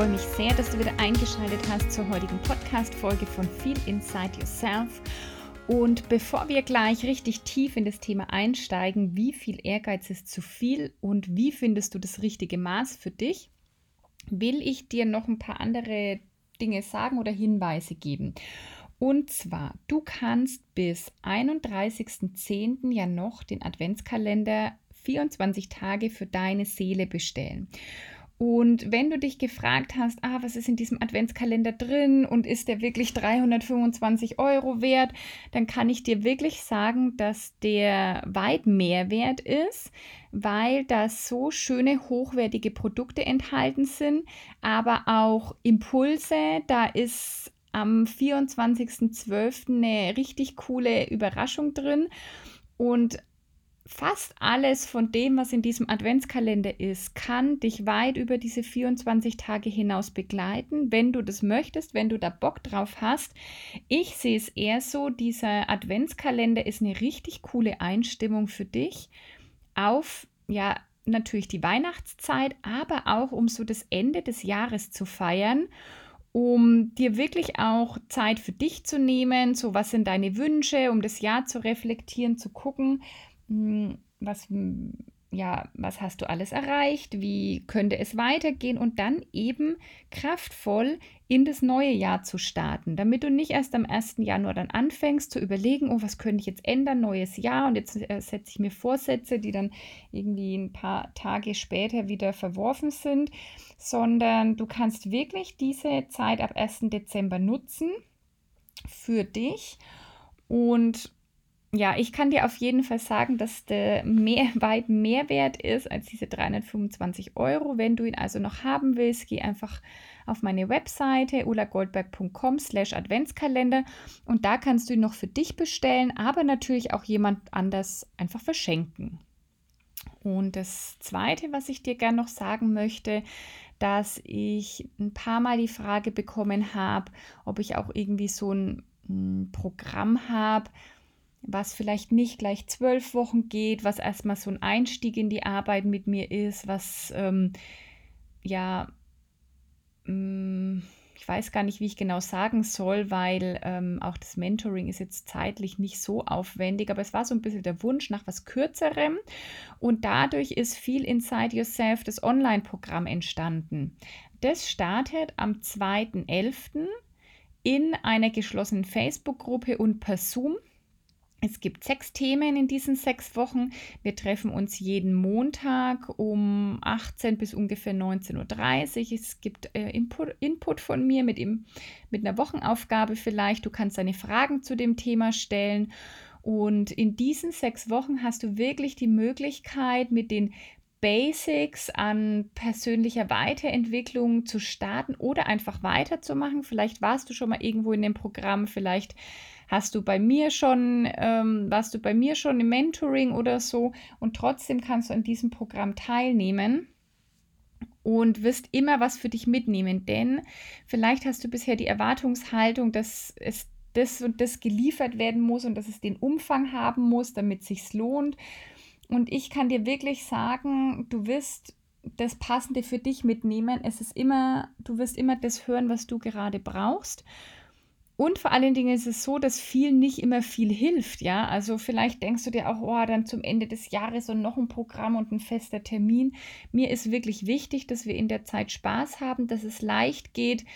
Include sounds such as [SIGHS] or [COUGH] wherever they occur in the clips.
Freue mich sehr, dass du wieder eingeschaltet hast zur heutigen Podcast-Folge von Feel Inside Yourself. Und bevor wir gleich richtig tief in das Thema einsteigen, wie viel Ehrgeiz ist zu viel und wie findest du das richtige Maß für dich, will ich dir noch ein paar andere Dinge sagen oder Hinweise geben. Und zwar, du kannst bis 31.10. ja noch den Adventskalender 24 Tage für deine Seele bestellen. Und wenn du dich gefragt hast, ah, was ist in diesem Adventskalender drin und ist der wirklich 325 Euro wert, dann kann ich dir wirklich sagen, dass der weit mehr wert ist, weil da so schöne, hochwertige Produkte enthalten sind, aber auch Impulse. Da ist am 24.12. eine richtig coole Überraschung drin. Und fast alles von dem, was in diesem Adventskalender ist, kann dich weit über diese 24 Tage hinaus begleiten, wenn du das möchtest, wenn du da Bock drauf hast. Ich sehe es eher so, dieser Adventskalender ist eine richtig coole Einstimmung für dich auf, ja, natürlich die Weihnachtszeit, aber auch um so das Ende des Jahres zu feiern um dir wirklich auch Zeit für dich zu nehmen, so was sind deine Wünsche, um das Jahr zu reflektieren, zu gucken, was, hm, ja, was hast du alles erreicht, wie könnte es weitergehen und dann eben kraftvoll in das neue Jahr zu starten, damit du nicht erst am 1. Januar dann anfängst zu überlegen, oh, was könnte ich jetzt ändern, neues Jahr und jetzt äh, setze ich mir Vorsätze, die dann irgendwie ein paar Tage später wieder verworfen sind, sondern du kannst wirklich diese Zeit ab 1. Dezember nutzen für dich und ja, ich kann dir auf jeden Fall sagen, dass der mehr, [LAUGHS] weit mehr wert ist als diese 325 Euro. Wenn du ihn also noch haben willst, geh einfach auf meine Webseite ulagoldberg.com slash Adventskalender und da kannst du ihn noch für dich bestellen, aber natürlich auch jemand anders einfach verschenken. Und das Zweite, was ich dir gerne noch sagen möchte, dass ich ein paar Mal die Frage bekommen habe, ob ich auch irgendwie so ein, ein Programm habe, was vielleicht nicht gleich zwölf Wochen geht, was erstmal so ein Einstieg in die Arbeit mit mir ist, was ähm, ja, mh, mm, ich weiß gar nicht, wie ich genau sagen soll, weil ähm, auch das Mentoring ist jetzt zeitlich nicht so aufwendig, aber es war so ein bisschen der Wunsch nach was Kürzerem und dadurch ist viel Inside Yourself, das Online-Programm entstanden. Das startet am 2.11. in einer geschlossenen Facebook-Gruppe und per Zoom. Es gibt sechs Themen in diesen sechs Wochen. Wir treffen uns jeden Montag um 18 bis ungefähr 19.30 Uhr. Es gibt äh, Input, Input, von mir mit, ihm, mit einer Wochenaufgabe vielleicht. Du kannst deine Fragen zu dem Thema stellen. Und in diesen sechs Wochen hast du wirklich die Möglichkeit, mit den Basics an persönlicher Weiterentwicklung zu starten oder einfach weiterzumachen. Vielleicht warst du schon mal irgendwo in dem Programm, vielleicht hast du bei mir schon, ähm, warst du bei mir schon im Mentoring oder so und trotzdem kannst du an diesem Programm teilnehmen und wirst immer was für dich mitnehmen, denn vielleicht hast du bisher die Erwartungshaltung, dass es das und das geliefert werden muss und dass es den Umfang haben muss, damit es sich lohnt. Und ich kann dir wirklich sagen, du wirst das Passende für dich mitnehmen. Es ist immer, du wirst immer das hören, was du gerade brauchst. Und vor allen Dingen ist es so, dass viel nicht immer viel hilft, ja. Also vielleicht denkst du dir auch, oh, dann zum Ende des Jahres und noch ein Programm und ein fester Termin. Mir ist wirklich wichtig, dass wir in der Zeit Spaß haben, dass es leicht geht,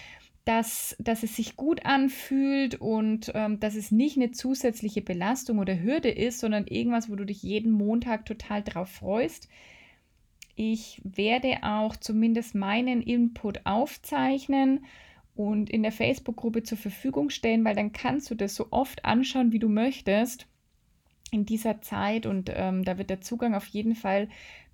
dass, dass es sich gut anfühlt und ähm, dass es nicht eine zusätzliche Belastung oder Hürde ist, sondern irgendwas, wo du dich jeden Montag total drauf freust. Ich werde auch zumindest meinen Input aufzeichnen und in der Facebook-Gruppe zur Verfügung stellen, weil dann kannst du das so oft anschauen, wie du möchtest in dieser Zeit und ähm, da wird der Zugang auf jeden Fall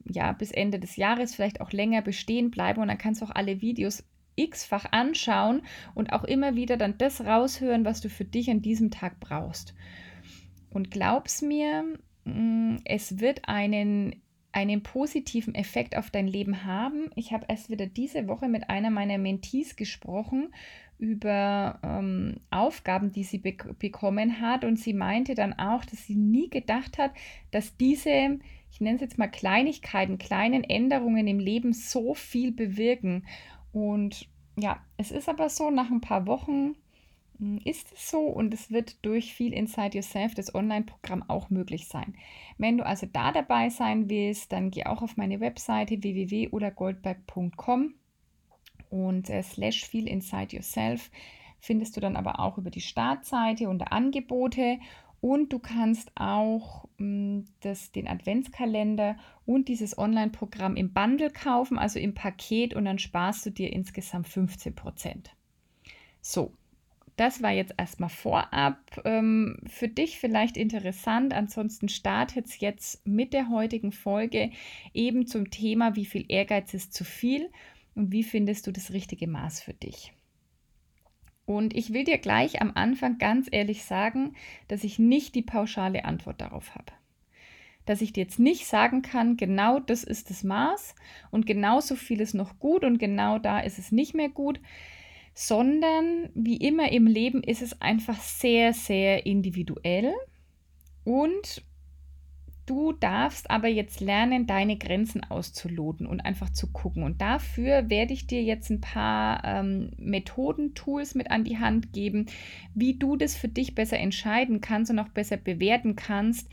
ja bis Ende des Jahres vielleicht auch länger bestehen bleiben und dann kannst du auch alle Videos x-fach anschauen und auch immer wieder dann das raushören, was du für dich an diesem Tag brauchst. Und glaub's mir, mm, es wird einen einen positiven Effekt auf dein Leben haben. Ich habe erst wieder diese Woche mit einer meiner Mentees gesprochen über ähm, Aufgaben, die sie be bekommen hat. Und sie meinte dann auch, dass sie nie gedacht hat, dass diese, ich nenne es jetzt mal Kleinigkeiten, kleinen Änderungen im Leben so viel bewirken. Und ja, es ist aber so, nach ein paar Wochen hm, ist es so und es wird durch viel Inside Yourself, das Online-Programm, auch möglich sein. Wenn du also da dabei sein willst, dann geh auch auf meine Webseite www.goldberg.com und äh, slash viel Inside Yourself findest du dann aber auch über die Startseite unter Angebote und du kannst auch mh, hm, das, den Adventskalender und dieses Online-Programm im Bundle kaufen, also im Paket und dann sparst du dir insgesamt 15 Prozent. So, das war jetzt erstmal vorab. Ähm, für dich vielleicht interessant. Ansonsten startet es jetzt mit der heutigen Folge eben zum Thema, wie viel Ehrgeiz ist zu viel und wie findest du das richtige Maß für dich. Und ich will dir gleich am Anfang ganz ehrlich sagen, dass ich nicht die pauschale Antwort darauf habe. Dass ich dir jetzt nicht sagen kann, genau das ist das Maß und genauso viel ist noch gut und genau da ist es nicht mehr gut sondern wie immer im Leben ist es einfach sehr, sehr individuell und du darfst aber jetzt lernen, deine Grenzen auszuloten und einfach zu gucken. Und dafür werde ich dir jetzt ein paar ähm, Methoden, Tools mit an die Hand geben, wie du das für dich besser entscheiden kannst und auch besser bewerten kannst.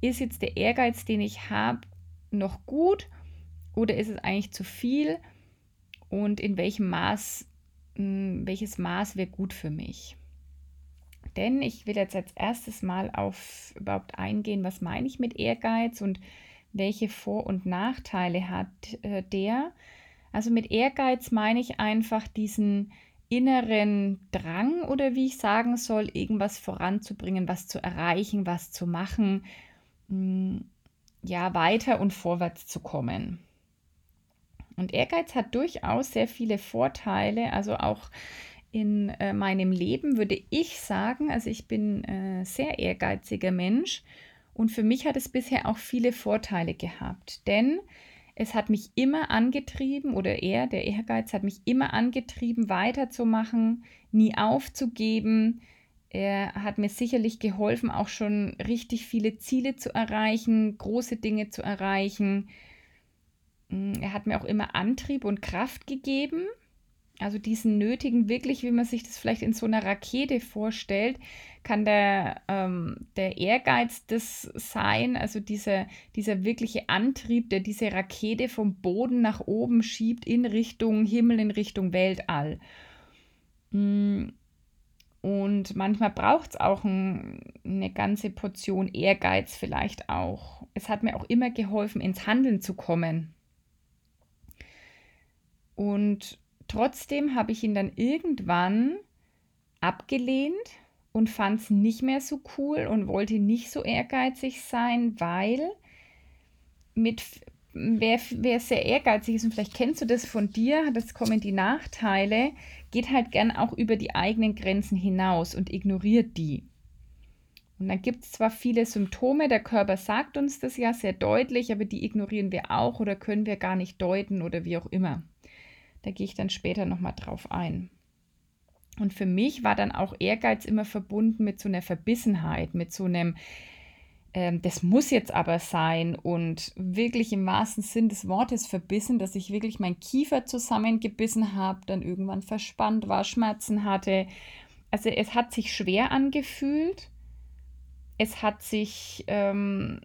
Ist jetzt der Ehrgeiz, den ich habe, noch gut oder ist es eigentlich zu viel? Und in welchem Maß welches Maß wäre gut für mich. Denn ich will jetzt als erstes mal auf überhaupt eingehen, was meine ich mit Ehrgeiz und welche Vor- und Nachteile hat äh, der. Also mit Ehrgeiz meine ich einfach diesen inneren Drang oder wie ich sagen soll, irgendwas voranzubringen, was zu erreichen, was zu machen, mh, ja, weiter und vorwärts zu kommen. Und Ehrgeiz hat durchaus sehr viele Vorteile, also auch in äh, meinem Leben würde ich sagen, also ich bin äh, sehr ehrgeiziger Mensch und für mich hat es bisher auch viele Vorteile gehabt, denn es hat mich immer angetrieben oder er, der Ehrgeiz hat mich immer angetrieben, weiterzumachen, nie aufzugeben. Er hat mir sicherlich geholfen, auch schon richtig viele Ziele zu erreichen, große Dinge zu erreichen. Mm, er hat mir auch immer Antrieb und Kraft gegeben. Also diesen nötigen, wirklich, wie man sich das vielleicht in so einer Rakete vorstellt, kann der, ähm, der Ehrgeiz das sein, also dieser, dieser wirkliche Antrieb, der diese Rakete vom Boden nach oben schiebt in Richtung Himmel, in Richtung Weltall. Mm, und manchmal braucht es auch ein, eine ganze Portion Ehrgeiz vielleicht auch. Es hat mir auch immer geholfen, ins Handeln zu kommen. Und trotzdem habe ich ihn dann irgendwann abgelehnt und fand es nicht mehr so cool und wollte nicht so ehrgeizig sein, weil mit wer, wer sehr ehrgeizig ist und vielleicht kennst du das von dir, das kommen die Nachteile, geht halt gern auch über die eigenen Grenzen hinaus und ignoriert die. Und dann gibt es zwar viele Symptome, der Körper sagt uns das ja sehr deutlich, aber die ignorieren wir auch oder können wir gar nicht deuten oder wie auch immer. Da gehe ich dann später nochmal drauf ein. Und für mich war dann auch Ehrgeiz immer verbunden mit so einer Verbissenheit, mit so einem, ähm, das muss jetzt aber sein und wirklich im wahrsten Sinn des Wortes verbissen, dass ich wirklich meinen Kiefer zusammengebissen habe, dann irgendwann verspannt war, Schmerzen hatte. Also es hat sich schwer angefühlt. Es hat sich ähm,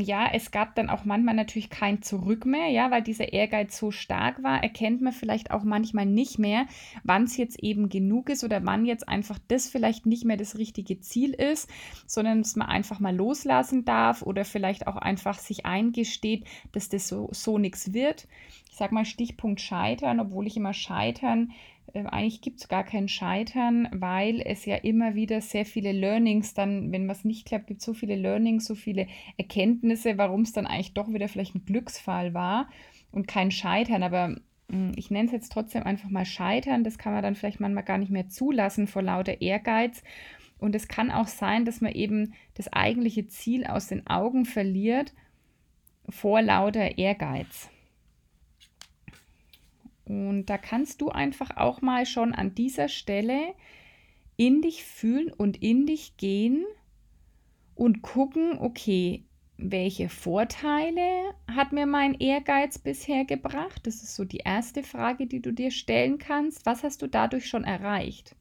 ja, es gab dann auch manchmal natürlich kein Zurück mehr, ja, weil dieser Ehrgeiz so stark war, erkennt man vielleicht auch manchmal nicht mehr, wann es jetzt eben genug ist oder wann jetzt einfach das vielleicht nicht mehr das richtige Ziel ist, sondern dass man einfach mal loslassen darf oder vielleicht auch einfach sich eingesteht, dass das so, so nichts wird. Ich sage mal Stichpunkt Scheitern, obwohl ich immer Scheitern eigentlich gibt es gar kein Scheitern, weil es ja immer wieder sehr viele Learnings dann, wenn was nicht klappt, gibt es so viele Learnings, so viele Erkenntnisse, warum es dann eigentlich doch wieder vielleicht ein Glücksfall war und kein Scheitern. Aber hm, ich nenne es jetzt trotzdem einfach mal Scheitern. Das kann man dann vielleicht manchmal gar nicht mehr zulassen vor lauter Ehrgeiz. Und es kann auch sein, dass man eben das eigentliche Ziel aus den Augen verliert vor lauter Ehrgeiz. Und da kannst du einfach auch mal schon an dieser Stelle in dich fühlen und in dich gehen und gucken, okay, welche Vorteile hat mir mein Ehrgeiz bisher gebracht? Das ist so die erste Frage, die du dir stellen kannst. Was hast du dadurch schon erreicht?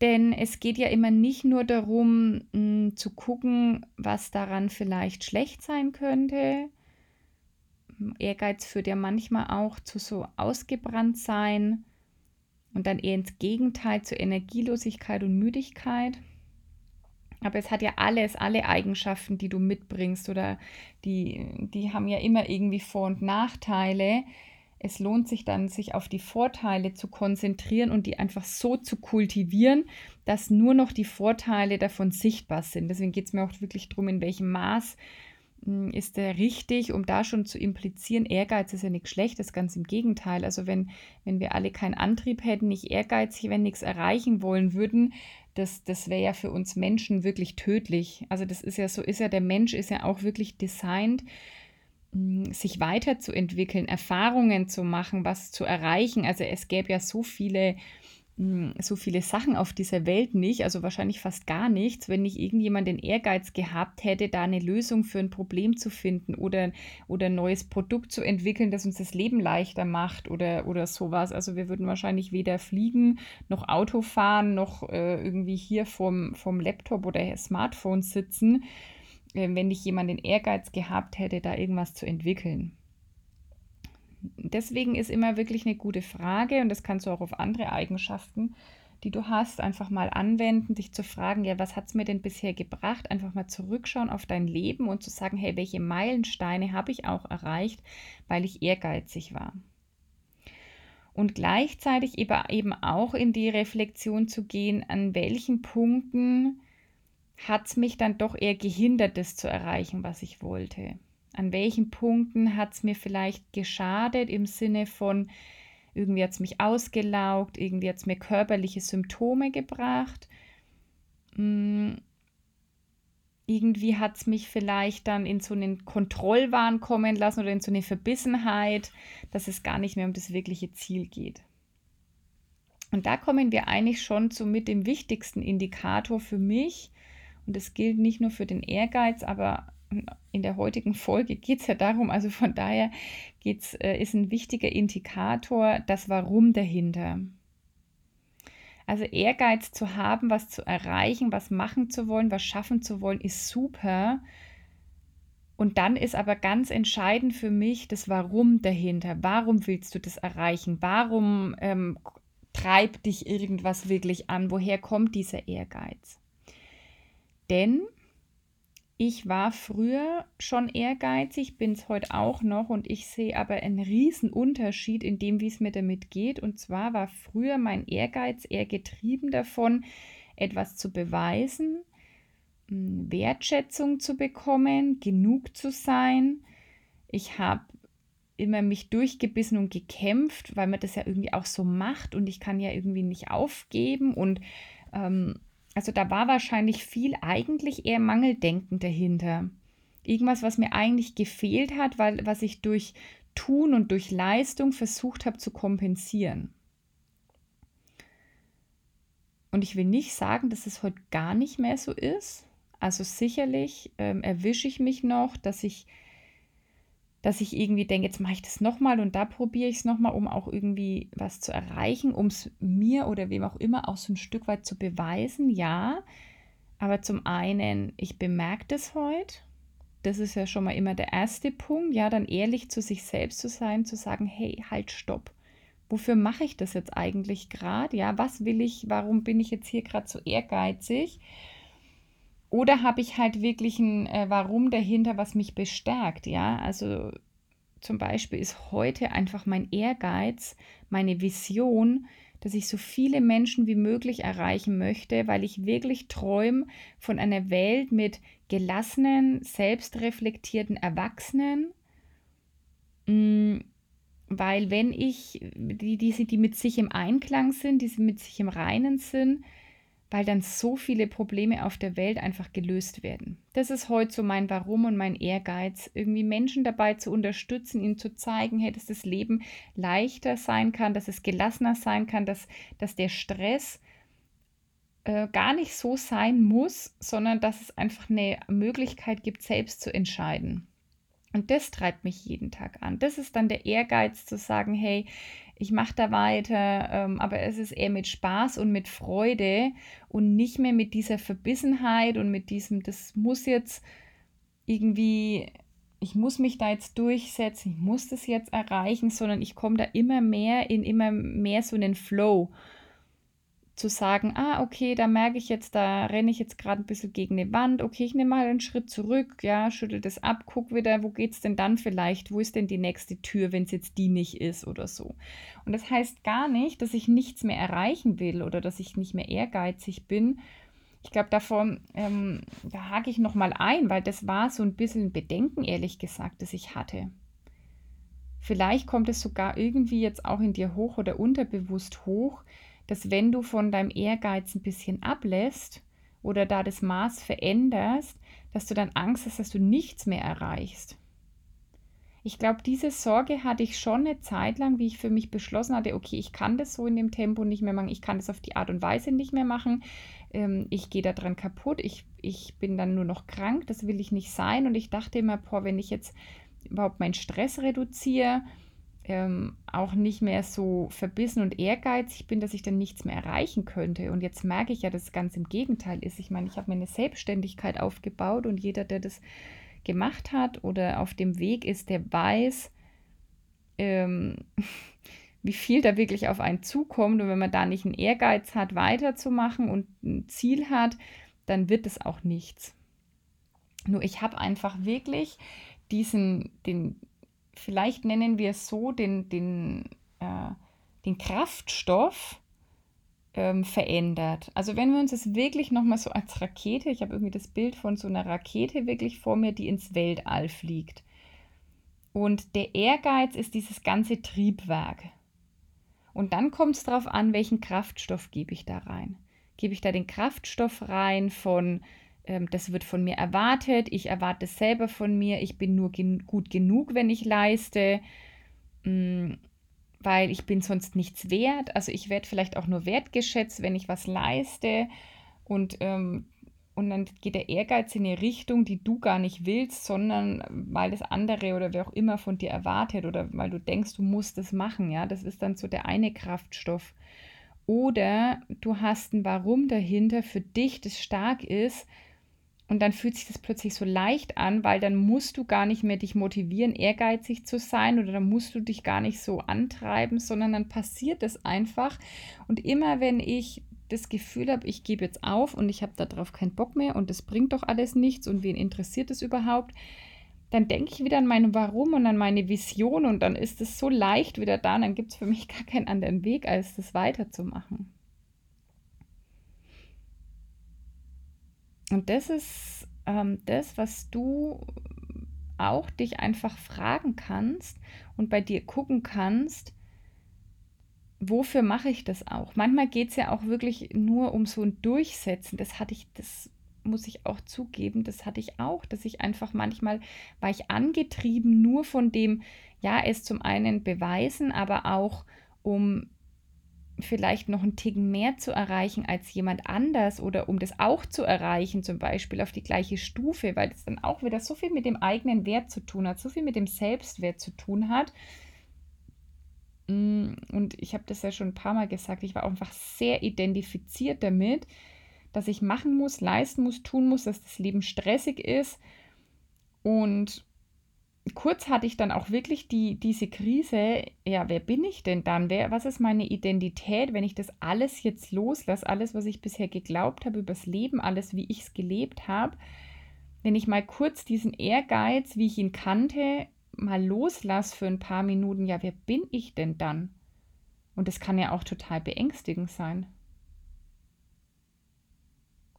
Denn es geht ja immer nicht nur darum, mh, hm, zu gucken, was daran vielleicht schlecht sein könnte. Ehrgeiz führt ja manchmal auch zu so ausgebrannt sein und dann eher ins Gegenteil zu Energielosigkeit und Müdigkeit. Aber es hat ja alles, alle Eigenschaften, die du mitbringst oder die, die haben ja immer irgendwie Vor- und Nachteile. Es lohnt sich dann, sich auf die Vorteile zu konzentrieren und die einfach so zu kultivieren, dass nur noch die Vorteile davon sichtbar sind. Deswegen geht es mir auch wirklich darum, in welchem Maß ist der richtig, um da schon zu implizieren, Ehrgeiz ist ja nichts Schlechtes, ganz im Gegenteil. Also wenn, wenn wir alle keinen Antrieb hätten, nicht ehrgeizig, wenn nichts erreichen wollen würden, das, das wäre ja für uns Menschen wirklich tödlich. Also das ist ja so, ist ja der Mensch ist ja auch wirklich designt, hm, sich weiterzuentwickeln, Erfahrungen zu machen, was zu erreichen. Also es gäbe ja so viele hm, so viele Sachen auf dieser Welt nicht, also wahrscheinlich fast gar nichts, wenn nicht irgendjemand den Ehrgeiz gehabt hätte, da eine Lösung für ein Problem zu finden oder, oder ein neues Produkt zu entwickeln, das uns das Leben leichter macht oder, oder sowas. Also wir würden wahrscheinlich weder fliegen noch Auto fahren noch äh, irgendwie hier vom, vom Laptop oder Smartphone sitzen, äh, wenn nicht jemand den Ehrgeiz gehabt hätte, da irgendwas zu entwickeln deswegen ist immer wirklich eine gute Frage und das kannst du auch auf andere Eigenschaften, die du hast, einfach mal anwenden, dich zu fragen, ja, was hat es mir denn bisher gebracht? Einfach mal zurückschauen auf dein Leben und zu sagen, hey, welche Meilensteine habe ich auch erreicht, weil ich ehrgeizig war. Und gleichzeitig eben auch in die Reflexion zu gehen, an welchen Punkten hat es mich dann doch eher gehindert, das zu erreichen, was ich wollte. An welchen Punkten hat es mir vielleicht geschadet im Sinne von, irgendwie hat es mich ausgelaugt, irgendwie hat es mir körperliche Symptome gebracht. Hm, irgendwie hat es mich vielleicht dann in so einen Kontrollwahn kommen lassen oder in so eine Verbissenheit, dass es gar nicht mehr um das wirkliche Ziel geht. Und da kommen wir eigentlich schon zu mit dem wichtigsten Indikator für mich. Und das gilt nicht nur für den Ehrgeiz, aber in der heutigen Folge geht es ja darum, also von daher geht's, äh, ist ein wichtiger Indikator das Warum dahinter. Also Ehrgeiz zu haben, was zu erreichen, was machen zu wollen, was schaffen zu wollen, ist super. Und dann ist aber ganz entscheidend für mich das Warum dahinter. Warum willst du das erreichen? Warum ähm, treibt dich irgendwas wirklich an? Woher kommt dieser Ehrgeiz? Denn ich war früher schon ehrgeizig, bin es heute auch noch und ich sehe aber einen riesen Unterschied in dem, wie es mir damit geht. Und zwar war früher mein Ehrgeiz eher getrieben davon, etwas zu beweisen, hm, Wertschätzung zu bekommen, genug zu sein. Ich habe immer mich durchgebissen und gekämpft, weil man das ja irgendwie auch so macht und ich kann ja irgendwie nicht aufgeben und ähm, also da war wahrscheinlich viel eigentlich eher Mangeldenken dahinter. Irgendwas, was mir eigentlich gefehlt hat, weil was ich durch Tun und durch Leistung versucht habe zu kompensieren. Und ich will nicht sagen, dass es heute gar nicht mehr so ist. Also sicherlich ähm, erwische ich mich noch, dass ich dass ich irgendwie denke, jetzt mache ich das nochmal und da probiere ich es nochmal, um auch irgendwie was zu erreichen, um es mir oder wem auch immer auch so ein Stück weit zu beweisen, ja. Aber zum einen, ich bemerke das heute. Das ist ja schon mal immer der erste Punkt, ja, dann ehrlich zu sich selbst zu sein, zu sagen, hey, halt, stopp. Wofür mache ich das jetzt eigentlich gerade? Ja, was will ich? Warum bin ich jetzt hier gerade so ehrgeizig? Oder habe ich halt wirklich ein äh, Warum dahinter, was mich bestärkt, ja? Also zum Beispiel ist heute einfach mein Ehrgeiz, meine Vision, dass ich so viele Menschen wie möglich erreichen möchte, weil ich wirklich träume von einer Welt mit gelassenen, selbstreflektierten Erwachsenen, mm, weil wenn ich, die, die, die mit sich im Einklang sind, die mit sich im Reinen sind, weil dann so viele Probleme auf der Welt einfach gelöst werden. Das ist heute so mein Warum und mein Ehrgeiz, irgendwie Menschen dabei zu unterstützen, ihnen zu zeigen, hey, dass das Leben leichter sein kann, dass es gelassener sein kann, dass, dass der Stress äh, gar nicht so sein muss, sondern dass es einfach eine Möglichkeit gibt, selbst zu entscheiden. Und das treibt mich jeden Tag an. Das ist dann der Ehrgeiz zu sagen, hey, ich mache da weiter, ähm, aber es ist eher mit Spaß und mit Freude und nicht mehr mit dieser Verbissenheit und mit diesem, das muss jetzt irgendwie, ich muss mich da jetzt durchsetzen, ich muss das jetzt erreichen, sondern ich komme da immer mehr in immer mehr so einen Flow zu sagen, ah, okay, da merke ich jetzt, da renne ich jetzt gerade ein bisschen gegen eine Wand, okay, ich nehme mal einen Schritt zurück, ja, schüttel das ab, guck wieder, wo geht es denn dann vielleicht, wo ist denn die nächste Tür, wenn es jetzt die nicht ist oder so. Und das heißt gar nicht, dass ich nichts mehr erreichen will oder dass ich nicht mehr ehrgeizig bin. Ich glaube, davon, ähm, da hake ich nochmal ein, weil das war so ein bisschen ein Bedenken, ehrlich gesagt, das ich hatte. Vielleicht kommt es sogar irgendwie jetzt auch in dir hoch oder unterbewusst hoch, dass wenn du von deinem Ehrgeiz ein bisschen ablässt oder da das Maß veränderst, dass du dann Angst hast, dass du nichts mehr erreichst. Ich glaube, diese Sorge hatte ich schon eine Zeit lang, wie ich für mich beschlossen hatte, okay, ich kann das so in dem Tempo nicht mehr machen, ich kann das auf die Art und Weise nicht mehr machen, ähm, ich gehe daran kaputt, ich, ich bin dann nur noch krank, das will ich nicht sein. Und ich dachte immer, boah, wenn ich jetzt überhaupt meinen Stress reduziere, ähm, auch nicht mehr so verbissen und ehrgeizig bin, dass ich dann nichts mehr erreichen könnte. Und jetzt merke ich ja, dass es ganz im Gegenteil ist. Ich meine, ich habe mir eine Selbstständigkeit aufgebaut und jeder, der das gemacht hat oder auf dem Weg ist, der weiß, ähm, [LAUGHS] wie viel da wirklich auf einen zukommt. Und wenn man da nicht einen Ehrgeiz hat, weiterzumachen und ein Ziel hat, dann wird es auch nichts. Nur ich habe einfach wirklich diesen, den, vielleicht nennen wir es so, den, den, äh, den Kraftstoff ähm, verändert. Also wenn wir uns das wirklich nochmal so als Rakete, ich habe irgendwie das Bild von so einer Rakete wirklich vor mir, die ins Weltall fliegt. Und der Ehrgeiz ist dieses ganze Triebwerk. Und dann kommt es darauf an, welchen Kraftstoff gebe ich da rein. Gebe ich da den Kraftstoff rein von das wird von mir erwartet, ich erwarte es selber von mir, ich bin nur gen gut genug, wenn ich leiste, mm, weil ich bin sonst nichts wert. Also ich werde vielleicht auch nur wertgeschätzt, wenn ich was leiste und ähm, und dann geht der Ehrgeiz in eine Richtung, die du gar nicht willst, sondern weil das andere oder wer auch immer von dir erwartet oder weil du denkst, du musst es machen. Ja, das ist dann so der eine Kraftstoff. Oder du hast ein Warum dahinter für dich, das stark ist, und dann fühlt sich das plötzlich so leicht an, weil dann musst du gar nicht mehr dich motivieren, ehrgeizig zu sein oder dann musst du dich gar nicht so antreiben, sondern dann passiert es einfach. Und immer wenn ich das Gefühl habe, ich gebe jetzt auf und ich habe darauf keinen Bock mehr und das bringt doch alles nichts und wen interessiert es überhaupt, dann denke ich wieder an mein Warum und an meine Vision und dann ist es so leicht wieder da, und dann gibt es für mich [LAUGHS] gar keinen anderen Weg, als das weiterzumachen. Und das ist ähm, das, was du auch dich einfach fragen kannst und bei dir gucken kannst, wofür mache ich das auch? Manchmal geht es ja auch wirklich nur um so ein Durchsetzen. Das hatte ich, das muss ich auch zugeben, das hatte ich auch, dass ich einfach manchmal war ich angetrieben nur von dem, ja, es zum einen beweisen, aber auch um vielleicht noch einen Ticken mehr zu erreichen als jemand anders oder um das auch zu erreichen, zum Beispiel auf die gleiche Stufe, weil das dann auch wieder so viel mit dem eigenen Wert zu tun hat, so viel mit dem Selbstwert zu tun hat. Mm, und ich habe das ja schon ein paar Mal gesagt, ich war auch einfach sehr identifiziert damit, dass ich machen muss, leisten muss, tun muss, dass das Leben stressig ist. Und kurz hatte ich dann auch wirklich die, diese Krise, ja, wer bin ich denn dann? Wer, was ist meine Identität, wenn ich das alles jetzt loslasse, alles, was ich bisher geglaubt habe übers Leben, alles, wie ich es gelebt habe, wenn ich mal kurz diesen Ehrgeiz, wie ich ihn kannte, mal loslasse für ein paar Minuten, ja, wer bin ich denn dann? Und das kann ja auch total beängstigend sein.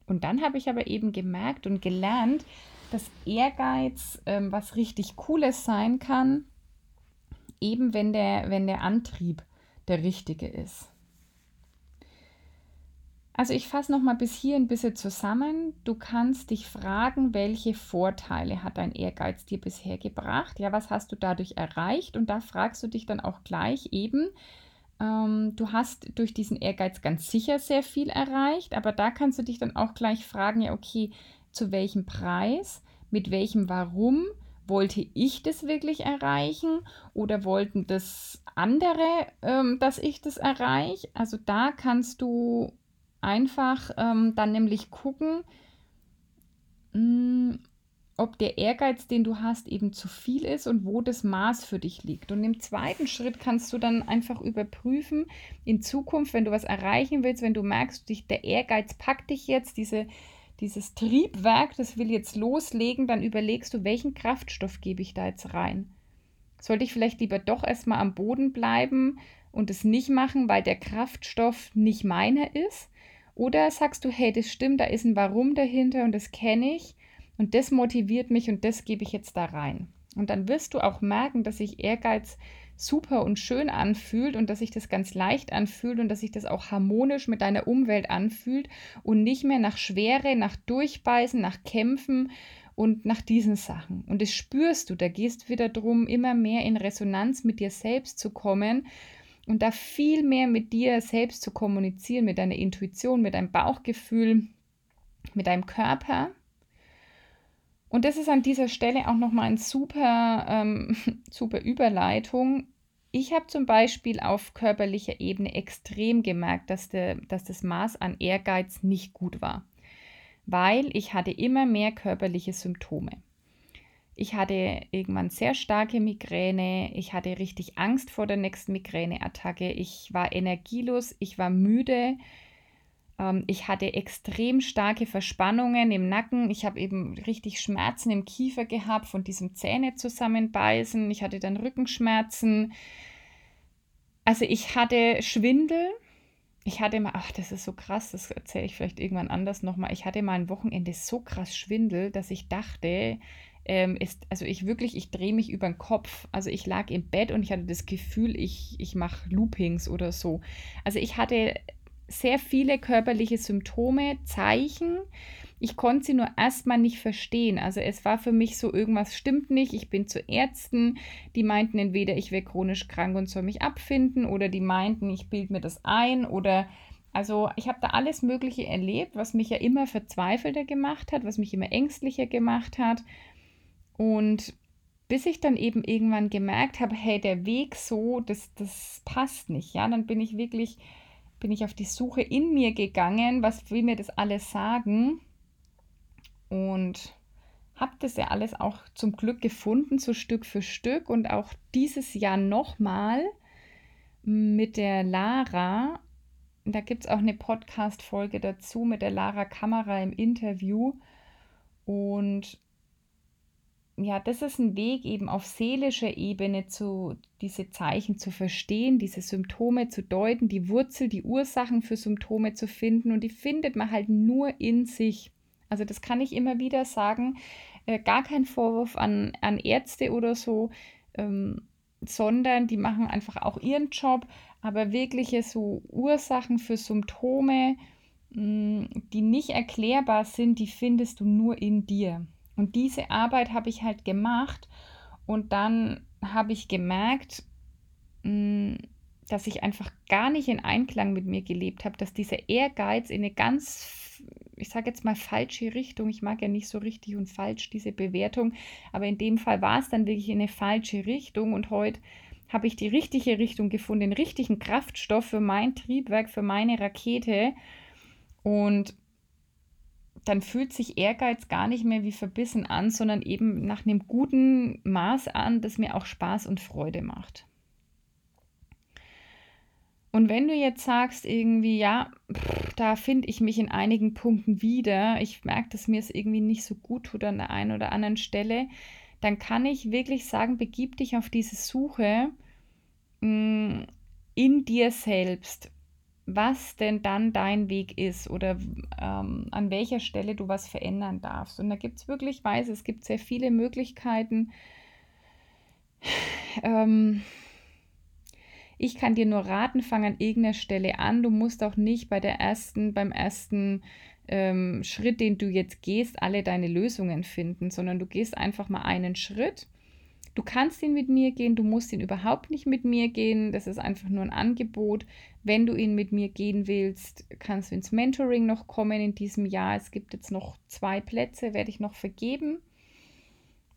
Und dann habe ich aber eben gemerkt und gelernt, dass Ehrgeiz ähm, was richtig Cooles sein kann, eben wenn der, wenn der Antrieb der richtige ist. Also ich fasse noch mal bis hier ein bisschen zusammen. Du kannst dich fragen, welche Vorteile hat dein Ehrgeiz dir bisher gebracht? Ja, was hast du dadurch erreicht? Und da fragst du dich dann auch gleich eben, ähm, du hast durch diesen Ehrgeiz ganz sicher sehr viel erreicht, aber da kannst du dich dann auch gleich fragen, ja, okay, zu welchem Preis, mit welchem Warum wollte ich das wirklich erreichen oder wollten das andere, ähm, dass ich das erreiche? Also da kannst du einfach ähm, dann nämlich gucken, mh, hm, ob der Ehrgeiz, den du hast, eben zu viel ist und wo das Maß für dich liegt. Und im zweiten Schritt kannst du dann einfach überprüfen, in Zukunft, wenn du was erreichen willst, wenn du merkst, dich, der Ehrgeiz packt dich jetzt, diese, dieses Triebwerk, das will jetzt loslegen, dann überlegst du, welchen Kraftstoff gebe ich da jetzt rein. Sollte ich vielleicht lieber doch erstmal am Boden bleiben und es nicht machen, weil der Kraftstoff nicht meiner ist? Oder sagst du, hey, das stimmt, da ist ein Warum dahinter und das kenne ich und das motiviert mich und das gebe ich jetzt da rein. Und dann wirst du auch merken, dass sich Ehrgeiz super und schön anfühlt und dass sich das ganz leicht anfühlt und dass sich das auch harmonisch mit deiner Umwelt anfühlt und nicht mehr nach Schwere, nach Durchbeißen, nach Kämpfen und nach diesen Sachen. Und das spürst du, da gehst wieder drum, immer mehr in Resonanz mit dir selbst zu kommen und da viel mehr mit dir selbst zu kommunizieren, mit deiner Intuition, mit deinem Bauchgefühl, mit deinem Körper. Und das ist an dieser Stelle auch nochmal eine super, ähm, [LAUGHS] super Überleitung. Ich habe zum Beispiel auf körperlicher Ebene extrem gemerkt, dass, der, dass das Maß an Ehrgeiz nicht gut war, weil ich hatte immer mehr körperliche Symptome. Ich hatte irgendwann sehr starke Migräne. Ich hatte richtig Angst vor der nächsten Migräneattacke. Ich war energielos. Ich war müde. Ähm, ich hatte extrem starke Verspannungen im Nacken. Ich habe eben richtig Schmerzen im Kiefer gehabt von diesem Zähne zusammenbeißen. Ich hatte dann Rückenschmerzen. Also ich hatte Schwindel. Ich hatte mal, ach, das ist so krass, das erzähle ich vielleicht irgendwann anders nochmal. Ich hatte mal ein Wochenende so krass Schwindel, dass ich dachte, ähm, ist, also ich wirklich, ich drehe mich über den Kopf. Also ich lag im Bett und ich hatte das Gefühl, ich, ich mache Loopings oder so. Also ich hatte sehr viele körperliche Symptome, Zeichen. Ich konnte sie nur erstmal nicht verstehen. Also es war für mich so, irgendwas stimmt nicht. Ich bin zu Ärzten, die meinten entweder, ich wäre chronisch krank und soll mich abfinden oder die meinten, ich bilde mir das ein oder also ich habe da alles Mögliche erlebt, was mich ja immer verzweifelter gemacht hat, was mich immer ängstlicher gemacht hat. Und bis ich dann eben irgendwann gemerkt habe, hey, der Weg so, das, das passt nicht, ja, dann bin ich wirklich, bin ich auf die Suche in mir gegangen, was will mir das alles sagen und habe das ja alles auch zum Glück gefunden, so Stück für Stück und auch dieses Jahr nochmal mit der Lara. Da gibt es auch eine Podcast-Folge dazu mit der Lara Kamera im Interview. Und ja, das ist ein Weg eben auf seelischer Ebene zu diese Zeichen zu verstehen, diese Symptome zu deuten, die Wurzel, die Ursachen für Symptome zu finden und die findet man halt nur in sich. Also das kann ich immer wieder sagen, äh, gar kein Vorwurf an, an Ärzte oder so, ähm, sondern die machen einfach auch ihren Job, aber wirkliche so Ursachen für Symptome, mh, mm, die nicht erklärbar sind, die findest du nur in dir. Und diese Arbeit habe ich halt gemacht und dann habe ich gemerkt, mm, dass ich einfach gar nicht in Einklang mit mir gelebt habe, dass dieser Ehrgeiz in eine ganz, ich sage jetzt mal falsche Richtung, ich mag ja nicht so richtig und falsch diese Bewertung, aber in dem Fall war es dann wirklich in eine falsche Richtung und heute habe ich die richtige Richtung gefunden, den richtigen Kraftstoff für mein Triebwerk, für meine Rakete. Und dann fühlt sich Ehrgeiz gar nicht mehr wie verbissen an, sondern eben nach einem guten Maß an, das mir auch Spaß und Freude macht. Und wenn du jetzt sagst, irgendwie, ja, pff, da finde ich mich in einigen Punkten wieder, ich merke, dass mir es irgendwie nicht so gut tut an der einen oder anderen Stelle, dann kann ich wirklich sagen, begib dich auf diese Suche mh, mm, in dir selbst was denn dann dein Weg ist oder ähm, an welcher Stelle du was verändern darfst. Und da gibt es wirklich, ich weiß, es gibt sehr viele Möglichkeiten. [SIGHS] Ähm, Ich kann dir nur raten, fang an irgendeiner Stelle an. Du musst auch nicht bei der ersten, beim ersten ähm, Schritt, den du jetzt gehst, alle deine Lösungen finden, sondern du gehst einfach mal einen Schritt. Du kannst ihn mit mir gehen, du musst ihn überhaupt nicht mit mir gehen. Das ist einfach nur ein Angebot. Wenn du ihn mit mir gehen willst, kannst du ins Mentoring noch kommen in diesem Jahr. Es gibt jetzt noch zwei Plätze, werde ich noch vergeben.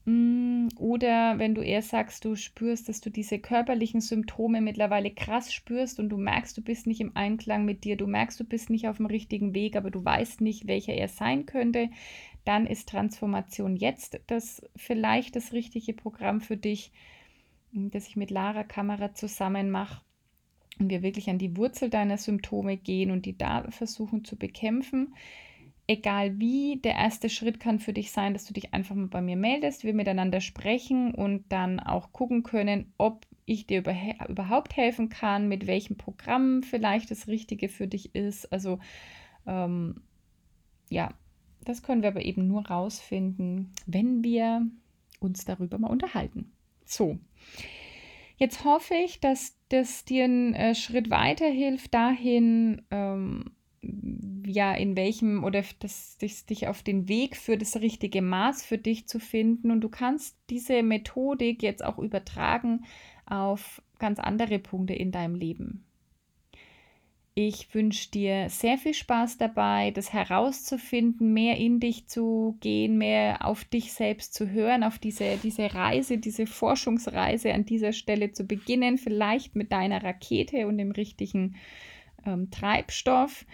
Mm, oder wenn du eher sagst, du spürst, dass du diese körperlichen Symptome mittlerweile krass spürst und du merkst, du bist nicht im Einklang mit dir, du merkst, du bist nicht auf dem richtigen Weg, aber du weißt nicht, welcher er sein könnte, dann ist Transformation jetzt das vielleicht das richtige Programm für dich, mm, das ich mit Lara Kamera zusammen mache und wir wirklich an die Wurzel deiner Symptome gehen und die da versuchen zu bekämpfen egal wie, der erste Schritt kann für dich sein, dass du dich einfach mal bei mir meldest, wir miteinander sprechen und dann auch gucken können, ob ich dir über, überhaupt helfen kann, mit welchem Programm vielleicht das Richtige für dich ist. Also ähm, ja, das können wir aber eben nur rausfinden, wenn wir uns darüber mal unterhalten. So, jetzt hoffe ich, dass das dir einen äh, Schritt weiterhilft dahin, ähm, ja, in welchem oder das dich, dich auf den Weg für das richtige Maß für dich zu finden. Und du kannst diese Methodik jetzt auch übertragen auf ganz andere Punkte in deinem Leben. Ich wünsche dir sehr viel Spaß dabei, das herauszufinden, mehr in dich zu gehen, mehr auf dich selbst zu hören, auf diese, diese Reise, diese Forschungsreise an dieser Stelle zu beginnen, vielleicht mit deiner Rakete und dem richtigen ähm, Treibstoff.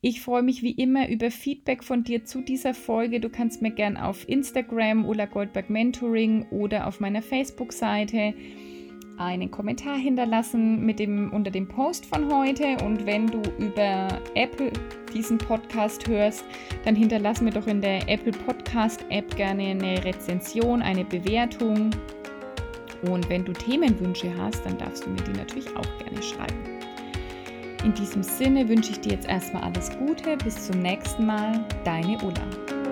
Ich freue mich wie immer über Feedback von dir zu dieser Folge. Du kannst mir gern auf Instagram Ulla Goldberg Mentoring oder auf meiner Facebook-Seite einen Kommentar hinterlassen mit dem, unter dem Post von heute. Und wenn du über Apple diesen Podcast hörst, dann hinterlass mir doch in der Apple Podcast App gerne eine Rezension, eine Bewertung. Und wenn du Themenwünsche hast, dann darfst du mir die natürlich auch gerne schreiben. In diesem Sinne wünsche ich dir jetzt erstmal alles Gute. Bis zum nächsten Mal. Deine Ulla.